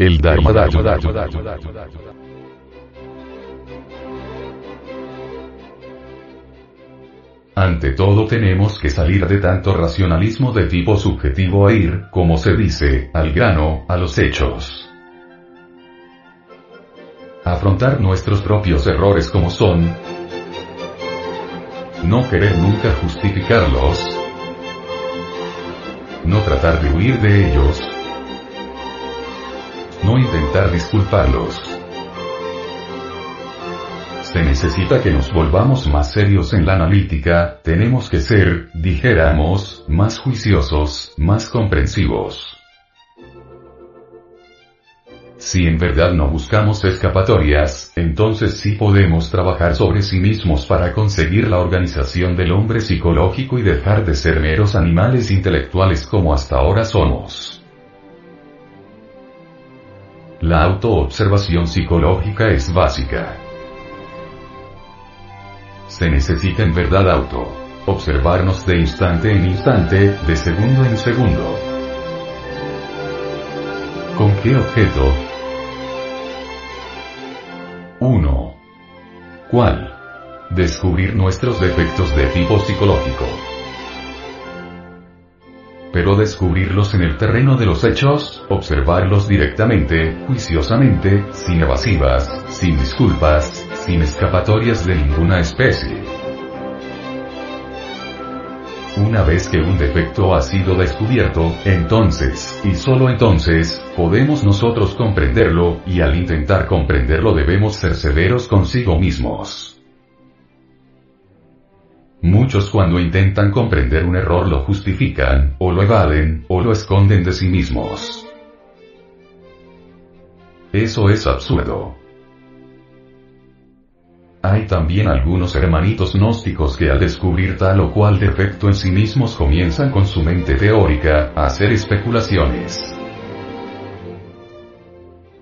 El Dharma Ante todo tenemos que salir de tanto racionalismo de tipo subjetivo e ir, como se dice, al grano, a los hechos. Afrontar nuestros propios errores como son. No querer nunca justificarlos. No tratar de huir de ellos. Intentar disculparlos. Se necesita que nos volvamos más serios en la analítica, tenemos que ser, dijéramos, más juiciosos, más comprensivos. Si en verdad no buscamos escapatorias, entonces sí podemos trabajar sobre sí mismos para conseguir la organización del hombre psicológico y dejar de ser meros animales intelectuales como hasta ahora somos. La autoobservación psicológica es básica. Se necesita en verdad auto. Observarnos de instante en instante, de segundo en segundo. ¿Con qué objeto? 1. ¿Cuál? Descubrir nuestros defectos de tipo psicológico. Pero descubrirlos en el terreno de los hechos, observarlos directamente, juiciosamente, sin evasivas, sin disculpas, sin escapatorias de ninguna especie. Una vez que un defecto ha sido descubierto, entonces, y solo entonces, podemos nosotros comprenderlo, y al intentar comprenderlo debemos ser severos consigo mismos. Muchos cuando intentan comprender un error lo justifican, o lo evaden, o lo esconden de sí mismos. Eso es absurdo. Hay también algunos hermanitos gnósticos que al descubrir tal o cual defecto en sí mismos comienzan con su mente teórica a hacer especulaciones.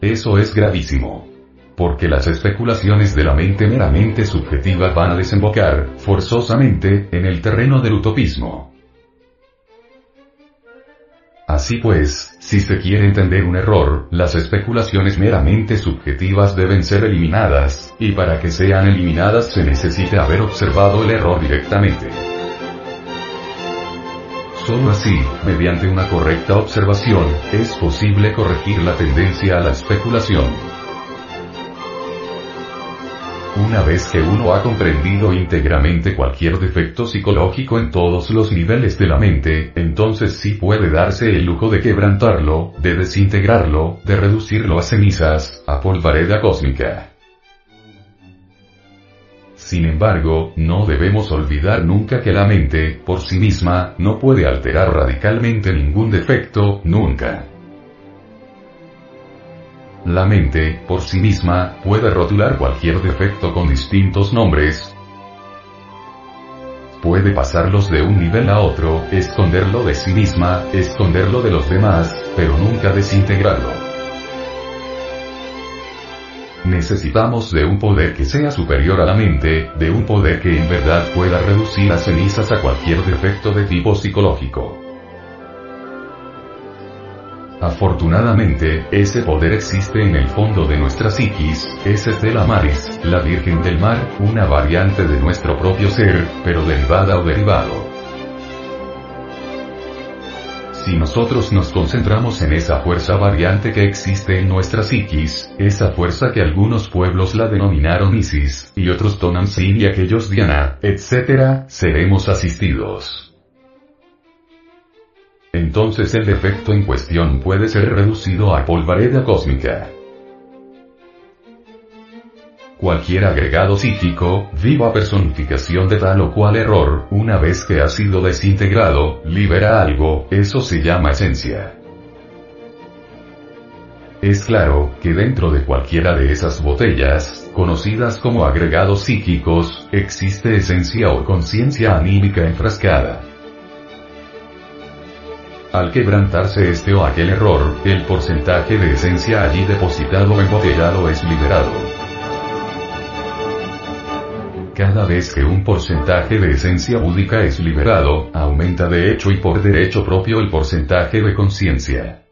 Eso es gravísimo. Porque las especulaciones de la mente meramente subjetiva van a desembocar, forzosamente, en el terreno del utopismo. Así pues, si se quiere entender un error, las especulaciones meramente subjetivas deben ser eliminadas, y para que sean eliminadas se necesita haber observado el error directamente. Solo así, mediante una correcta observación, es posible corregir la tendencia a la especulación. Una vez que uno ha comprendido íntegramente cualquier defecto psicológico en todos los niveles de la mente, entonces sí puede darse el lujo de quebrantarlo, de desintegrarlo, de reducirlo a cenizas, a polvareda cósmica. Sin embargo, no debemos olvidar nunca que la mente, por sí misma, no puede alterar radicalmente ningún defecto, nunca. La mente, por sí misma, puede rotular cualquier defecto con distintos nombres, puede pasarlos de un nivel a otro, esconderlo de sí misma, esconderlo de los demás, pero nunca desintegrarlo. Necesitamos de un poder que sea superior a la mente, de un poder que en verdad pueda reducir a cenizas a cualquier defecto de tipo psicológico. Afortunadamente, ese poder existe en el fondo de nuestra psiquis, es Estela Maris, la Virgen del Mar, una variante de nuestro propio ser, pero derivada o derivado. Si nosotros nos concentramos en esa fuerza variante que existe en nuestra psiquis, esa fuerza que algunos pueblos la denominaron Isis, y otros Tonantzin y aquellos Diana, etc., seremos asistidos entonces el defecto en cuestión puede ser reducido a polvareda cósmica. Cualquier agregado psíquico, viva personificación de tal o cual error, una vez que ha sido desintegrado, libera algo, eso se llama esencia. Es claro, que dentro de cualquiera de esas botellas, conocidas como agregados psíquicos, existe esencia o conciencia anímica enfrascada. Al quebrantarse este o aquel error, el porcentaje de esencia allí depositado o embotellado es liberado. Cada vez que un porcentaje de esencia búdica es liberado, aumenta de hecho y por derecho propio el porcentaje de conciencia.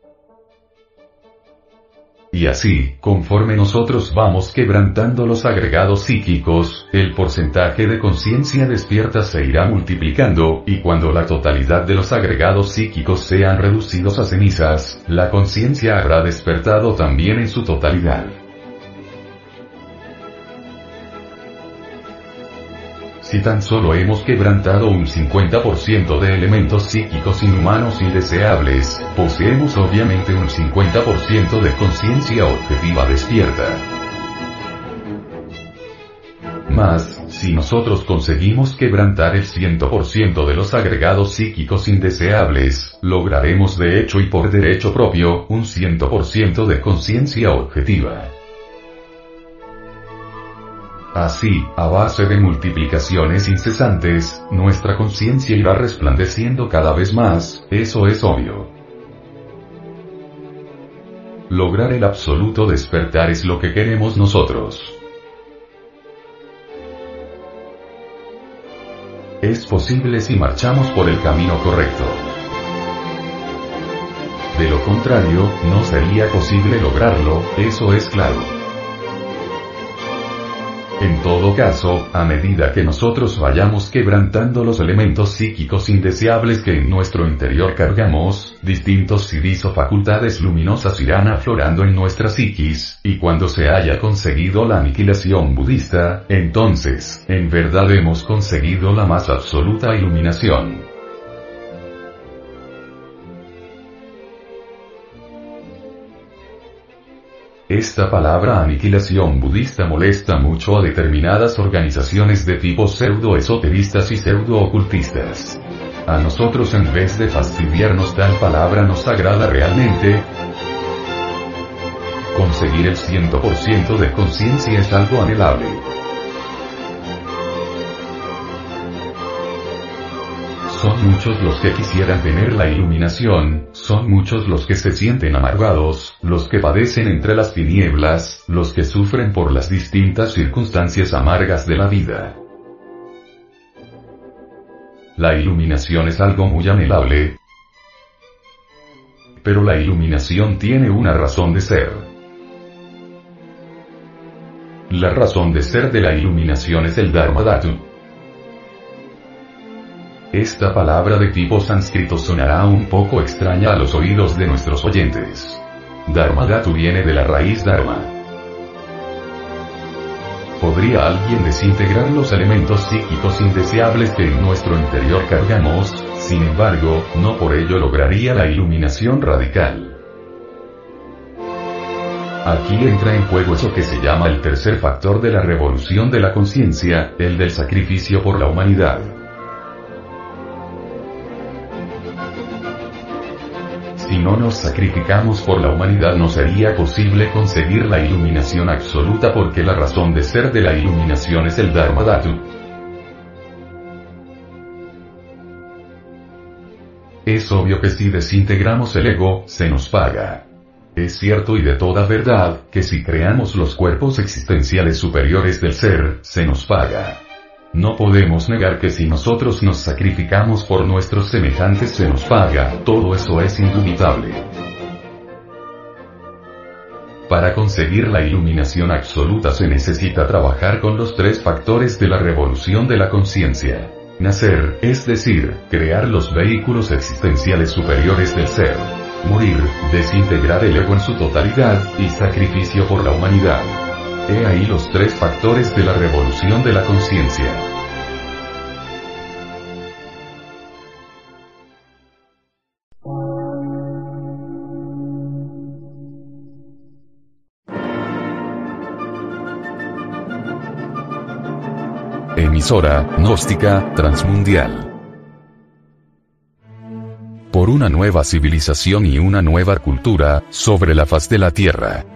Y así, conforme nosotros vamos quebrantando los agregados psíquicos, el porcentaje de conciencia despierta se irá multiplicando, y cuando la totalidad de los agregados psíquicos sean reducidos a cenizas, la conciencia habrá despertado también en su totalidad. Si tan solo hemos quebrantado un 50% de elementos psíquicos inhumanos y deseables, poseemos obviamente un 50% de conciencia objetiva despierta. Más, si nosotros conseguimos quebrantar el 100% de los agregados psíquicos indeseables, lograremos de hecho y por derecho propio, un 100% de conciencia objetiva. Así, a base de multiplicaciones incesantes, nuestra conciencia irá resplandeciendo cada vez más, eso es obvio. Lograr el absoluto despertar es lo que queremos nosotros. Es posible si marchamos por el camino correcto. De lo contrario, no sería posible lograrlo, eso es claro. En todo caso, a medida que nosotros vayamos quebrantando los elementos psíquicos indeseables que en nuestro interior cargamos, distintos CDs o facultades luminosas irán aflorando en nuestra psiquis, y cuando se haya conseguido la aniquilación budista, entonces, en verdad hemos conseguido la más absoluta iluminación. Esta palabra aniquilación budista molesta mucho a determinadas organizaciones de tipo pseudo-esoteristas y pseudo-ocultistas. A nosotros en vez de fastidiarnos tal palabra nos agrada realmente. Conseguir el 100% de conciencia es algo anhelable. Son muchos los que quisieran tener la iluminación, son muchos los que se sienten amargados, los que padecen entre las tinieblas, los que sufren por las distintas circunstancias amargas de la vida. La iluminación es algo muy anhelable, pero la iluminación tiene una razón de ser. La razón de ser de la iluminación es el Dharma Dhatu. Esta palabra de tipo sánscrito sonará un poco extraña a los oídos de nuestros oyentes. Dharmadhatu viene de la raíz Dharma. ¿Podría alguien desintegrar los elementos psíquicos indeseables que en nuestro interior cargamos? Sin embargo, no por ello lograría la iluminación radical. Aquí entra en juego eso que se llama el tercer factor de la revolución de la conciencia, el del sacrificio por la humanidad. Si no nos sacrificamos por la humanidad no sería posible conseguir la iluminación absoluta porque la razón de ser de la iluminación es el Dharma Dhatu. Es obvio que si desintegramos el ego, se nos paga. Es cierto y de toda verdad, que si creamos los cuerpos existenciales superiores del ser, se nos paga. No podemos negar que si nosotros nos sacrificamos por nuestros semejantes se nos paga, todo eso es indubitable. Para conseguir la iluminación absoluta se necesita trabajar con los tres factores de la revolución de la conciencia. Nacer, es decir, crear los vehículos existenciales superiores del ser. Morir, desintegrar el ego en su totalidad, y sacrificio por la humanidad. He ahí los tres factores de la revolución de la conciencia. Emisora, gnóstica, transmundial. Por una nueva civilización y una nueva cultura, sobre la faz de la Tierra.